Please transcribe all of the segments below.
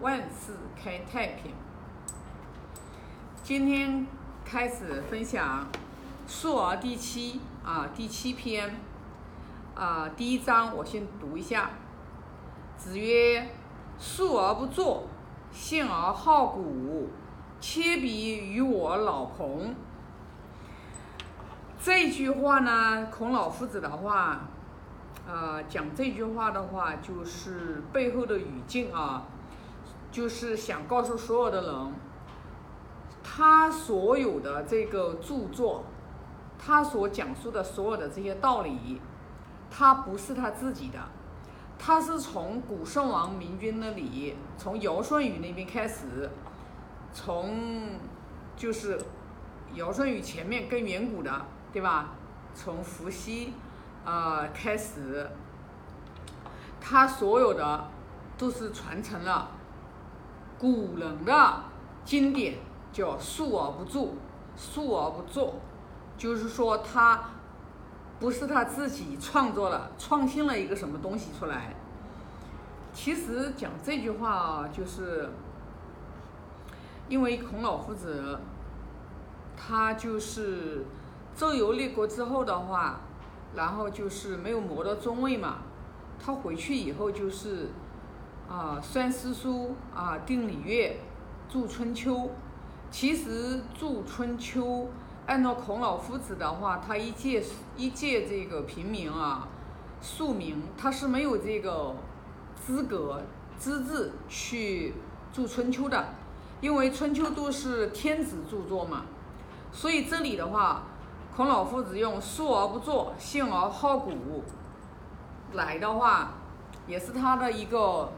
万事开太平。今天开始分享《述而》第七啊第七篇啊第一章，我先读一下。子曰：“述而不作，信而好古，切彼于我老彭。”这句话呢，孔老夫子的话。呃，讲这句话的话，就是背后的语境啊，就是想告诉所有的人，他所有的这个著作，他所讲述的所有的这些道理，他不是他自己的，他是从古圣王明君那里，从尧舜禹那边开始，从就是尧舜禹前面更远古的，对吧？从伏羲。啊，开始，他所有的都是传承了古人的经典，叫述而不作，述而不作，就是说他不是他自己创作了，创新了一个什么东西出来。其实讲这句话啊，就是因为孔老夫子，他就是周游列国之后的话。然后就是没有磨到中位嘛，他回去以后就是啊，算诗书啊，定礼乐，著春秋。其实著春秋，按照孔老夫子的话，他一介一介这个平民啊，庶民，他是没有这个资格资质去著春秋的，因为春秋都是天子著作嘛，所以这里的话。孔老夫子用“述而不作，信而好古”来的话，也是他的一个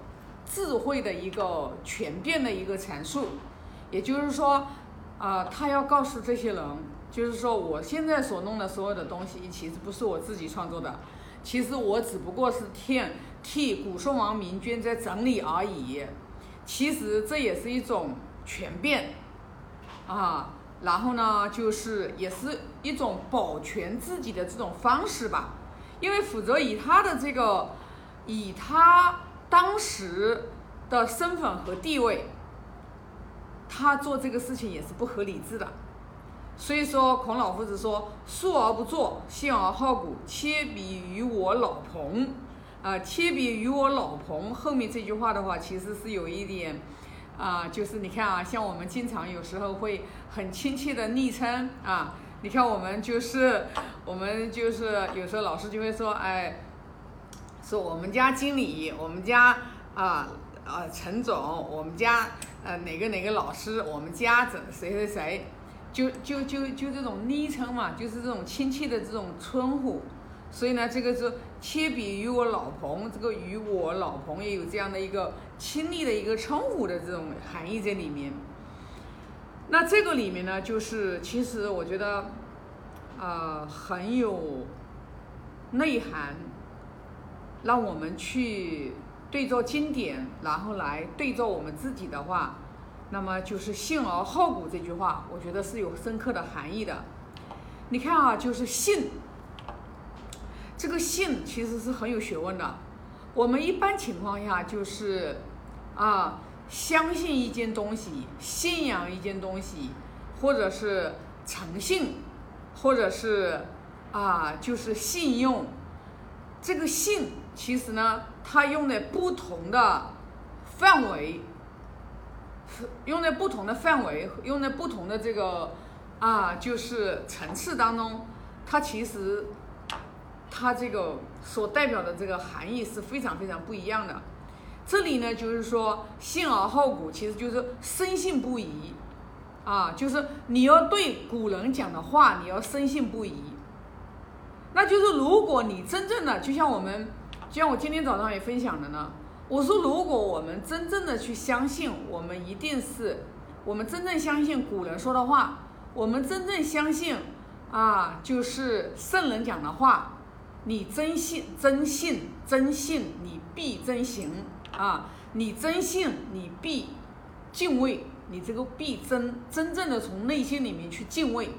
智慧的一个全变的一个阐述。也就是说，啊，他要告诉这些人，就是说，我现在所弄的所有的东西，其实不是我自己创作的，其实我只不过是替替古圣王明君在整理而已。其实这也是一种全变，啊。然后呢，就是也是一种保全自己的这种方式吧，因为否则以他的这个，以他当时的身份和地位，他做这个事情也是不合理智的。所以说，孔老夫子说：“述而不作，信而好古，切彼于我老彭。”啊，切彼于我老彭后面这句话的话，其实是有一点。啊，就是你看啊，像我们经常有时候会很亲切的昵称啊，你看我们就是我们就是有时候老师就会说，哎，说我们家经理，我们家啊啊陈总，我们家呃哪个哪个老师，我们家怎谁谁谁，就就就就这种昵称嘛，就是这种亲切的这种称呼。所以呢，这个是切比于我老彭，这个与我老彭也有这样的一个亲昵的一个称呼的这种含义在里面。那这个里面呢，就是其实我觉得，呃，很有内涵，让我们去对照经典，然后来对照我们自己的话，那么就是“信而好古”这句话，我觉得是有深刻的含义的。你看啊，就是信。这个信其实是很有学问的。我们一般情况下就是，啊，相信一件东西，信仰一件东西，或者是诚信，或者是啊，就是信用。这个信其实呢，它用在不同的范围，用在不同的范围，用在不同的这个啊，就是层次当中，它其实。它这个所代表的这个含义是非常非常不一样的。这里呢，就是说信而好古，其实就是深信不疑啊，就是你要对古人讲的话，你要深信不疑。那就是如果你真正的，就像我们，就像我今天早上也分享的呢，我说如果我们真正的去相信，我们一定是，我们真正相信古人说的话，我们真正相信啊，就是圣人讲的话。你真信，真信，真信，你必真行啊！你真信，你必敬畏，你这个必真真正的从内心里面去敬畏，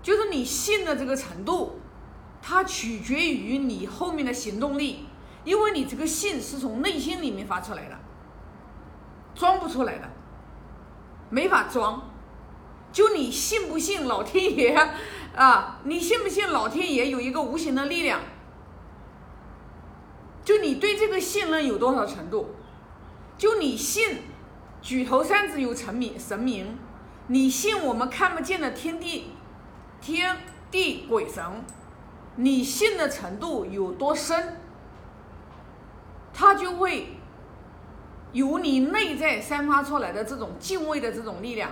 就是你信的这个程度，它取决于你后面的行动力，因为你这个信是从内心里面发出来的，装不出来的，没法装。就你信不信老天爷啊？你信不信老天爷有一个无形的力量？就你对这个信任有多少程度？就你信举头三尺有神明神明，你信我们看不见的天地天地鬼神，你信的程度有多深，它就会由你内在散发出来的这种敬畏的这种力量。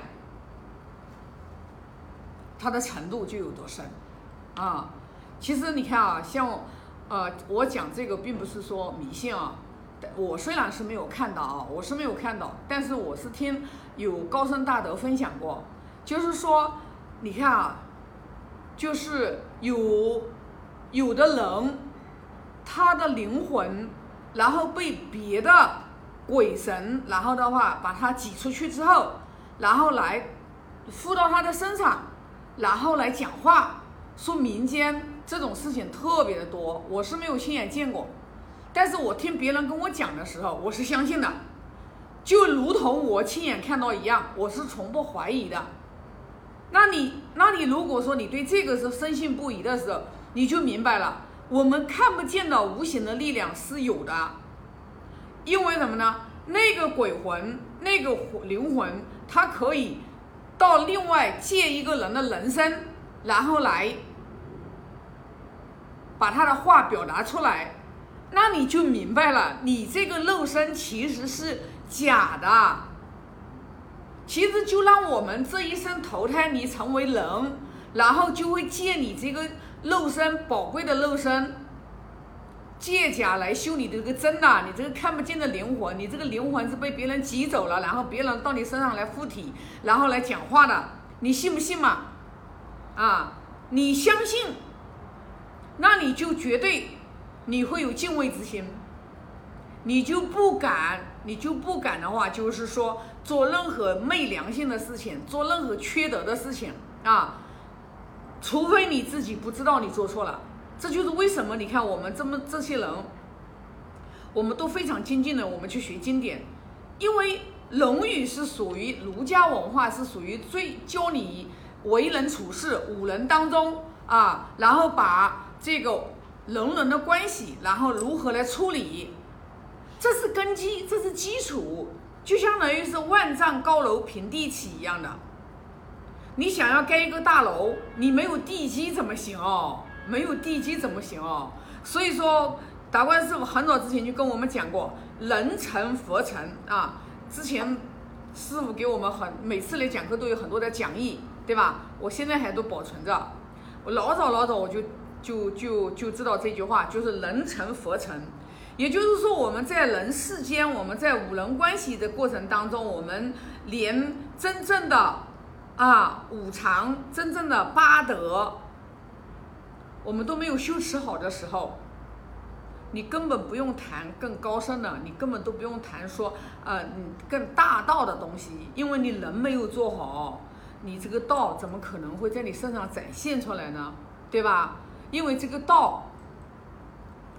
它的程度就有多深，啊，其实你看啊，像，呃，我讲这个并不是说迷信啊，我虽然是没有看到啊，我是没有看到，但是我是听有高僧大德分享过，就是说，你看啊，就是有有的人，他的灵魂，然后被别的鬼神，然后的话把他挤出去之后，然后来附到他的身上。然后来讲话，说民间这种事情特别的多，我是没有亲眼见过，但是我听别人跟我讲的时候，我是相信的，就如同我亲眼看到一样，我是从不怀疑的。那你，那你如果说你对这个是深信不疑的时候，你就明白了，我们看不见的无形的力量是有的，因为什么呢？那个鬼魂，那个灵魂，它可以。到另外借一个人的人生，然后来把他的话表达出来，那你就明白了，你这个肉身其实是假的。其实就让我们这一生投胎，你成为人，然后就会借你这个肉身宝贵的肉身。借假来修你的这个真呐，你这个看不见的灵魂，你这个灵魂是被别人挤走了，然后别人到你身上来附体，然后来讲话的，你信不信嘛？啊，你相信，那你就绝对你会有敬畏之心，你就不敢，你就不敢的话，就是说做任何昧良心的事情，做任何缺德的事情啊，除非你自己不知道你做错了。这就是为什么你看我们这么这些人，我们都非常精进的，我们去学经典，因为《论语》是属于儒家文化，是属于最教你为人处事、五人当中啊，然后把这个人人的关系，然后如何来处理，这是根基，这是基础，就相当于是万丈高楼平地起一样的。你想要盖一个大楼，你没有地基怎么行哦？没有地基怎么行哦？所以说，达观师傅很早之前就跟我们讲过，人成佛成啊。之前师傅给我们很每次来讲课都有很多的讲义，对吧？我现在还都保存着。我老早老早我就就就就知道这句话，就是人成佛成。也就是说，我们在人世间，我们在五人关系的过程当中，我们连真正的啊五常，真正的八德。我们都没有修持好的时候，你根本不用谈更高深的，你根本都不用谈说，呃，你更大道的东西，因为你人没有做好，你这个道怎么可能会在你身上展现出来呢？对吧？因为这个道，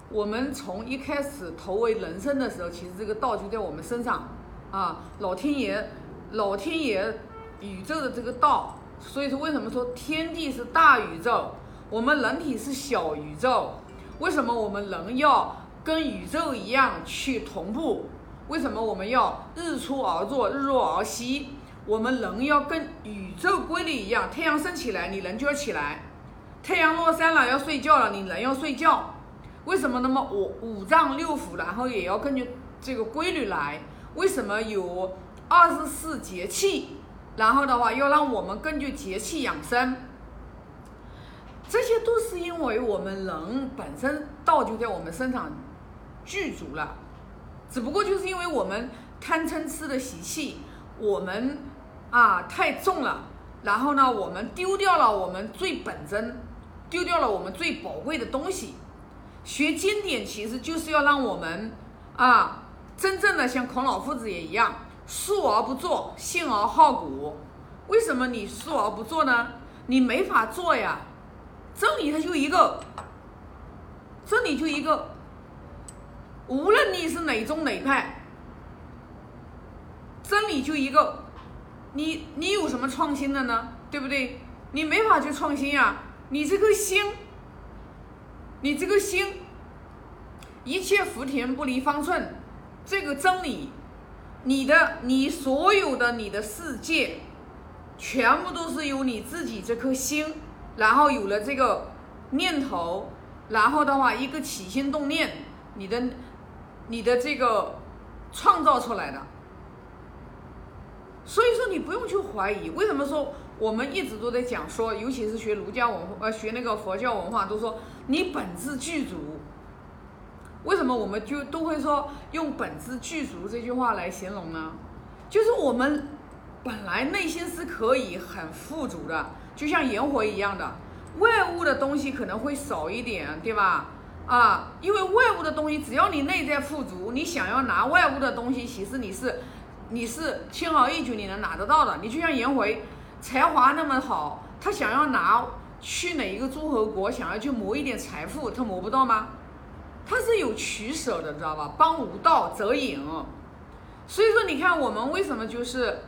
我们从一开始投为人生的时候，其实这个道就在我们身上啊，老天爷，老天爷，宇宙的这个道，所以说为什么说天地是大宇宙？我们人体是小宇宙，为什么我们人要跟宇宙一样去同步？为什么我们要日出而作，日落而息？我们人要跟宇宙规律一样，太阳升起来，你人就要起来；太阳落山了，要睡觉了，你人要睡觉。为什么那么五五脏六腑，然后也要根据这个规律来？为什么有二十四节气？然后的话，要让我们根据节气养生。这些都是因为我们人本身道就在我们身上具足了，只不过就是因为我们贪嗔痴的习气，我们啊太重了，然后呢，我们丢掉了我们最本真，丢掉了我们最宝贵的东西。学经典其实就是要让我们啊，真正的像孔老夫子也一样，述而不作，信而好古。为什么你述而不作呢？你没法做呀。真理它就一个，真理就一个，无论你是哪宗哪派，真理就一个，你你有什么创新的呢？对不对？你没法去创新呀。你这个心，你这个心，一切福田不离方寸，这个真理，你的你所有的你的世界，全部都是由你自己这颗心，然后有了这个念头，然后的话一个起心动念，你的你的这个创造出来的。所以说你不用去怀疑，为什么说我们一直都在讲说，尤其是学儒家文化，呃，学那个佛教文化，都说你本自具足。为什么我们就都会说用本自具足这句话来形容呢？就是我们本来内心是可以很富足的，就像颜回一样的，外物的东西可能会少一点，对吧？啊，因为外物的东西，只要你内在富足，你想要拿外物的东西，其实你是。你是轻而易举，你能拿得到的。你就像颜回，才华那么好，他想要拿去哪一个诸侯国，想要去谋一点财富，他谋不到吗？他是有取舍的，知道吧？帮无道则隐。所以说，你看我们为什么就是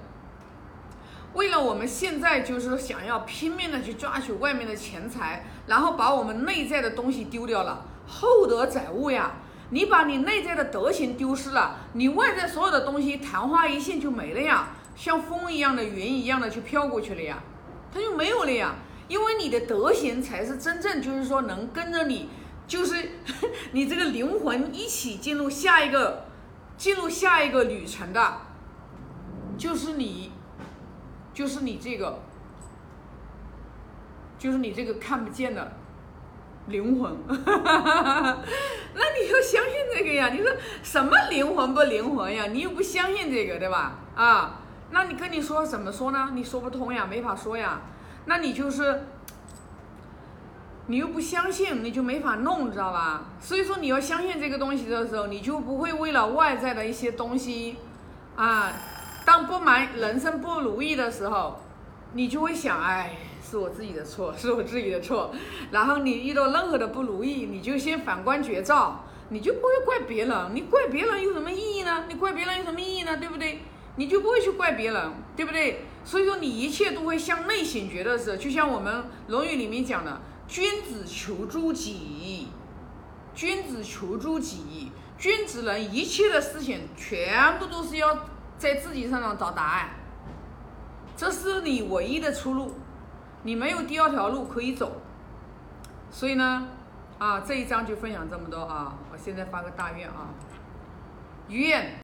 为了我们现在就是想要拼命的去抓取外面的钱财，然后把我们内在的东西丢掉了，厚德载物呀。你把你内在的德行丢失了，你外在所有的东西昙花一现就没了呀，像风一样的云一样的就飘过去了呀，它就没有了呀。因为你的德行才是真正就是说能跟着你，就是 你这个灵魂一起进入下一个，进入下一个旅程的，就是你，就是你这个，就是你这个看不见的。灵魂，那你要相信这个呀？你说什么灵魂不灵魂呀？你又不相信这个，对吧？啊，那你跟你说怎么说呢？你说不通呀，没法说呀。那你就是，你又不相信，你就没法弄，知道吧？所以说你要相信这个东西的时候，你就不会为了外在的一些东西，啊，当不满人生不如意的时候，你就会想，哎。是我自己的错，是我自己的错。然后你遇到任何的不如意，你就先反观觉照，你就不会怪别人。你怪别人有什么意义呢？你怪别人有什么意义呢？对不对？你就不会去怪别人，对不对？所以说你一切都会向内醒觉的时候，就像我们《论语》里面讲的“君子求诸己”，君子求诸己，君子人一切的事情全部都是要在自己身上找答案，这是你唯一的出路。你没有第二条路可以走，所以呢，啊，这一章就分享这么多啊！我现在发个大愿啊，愿。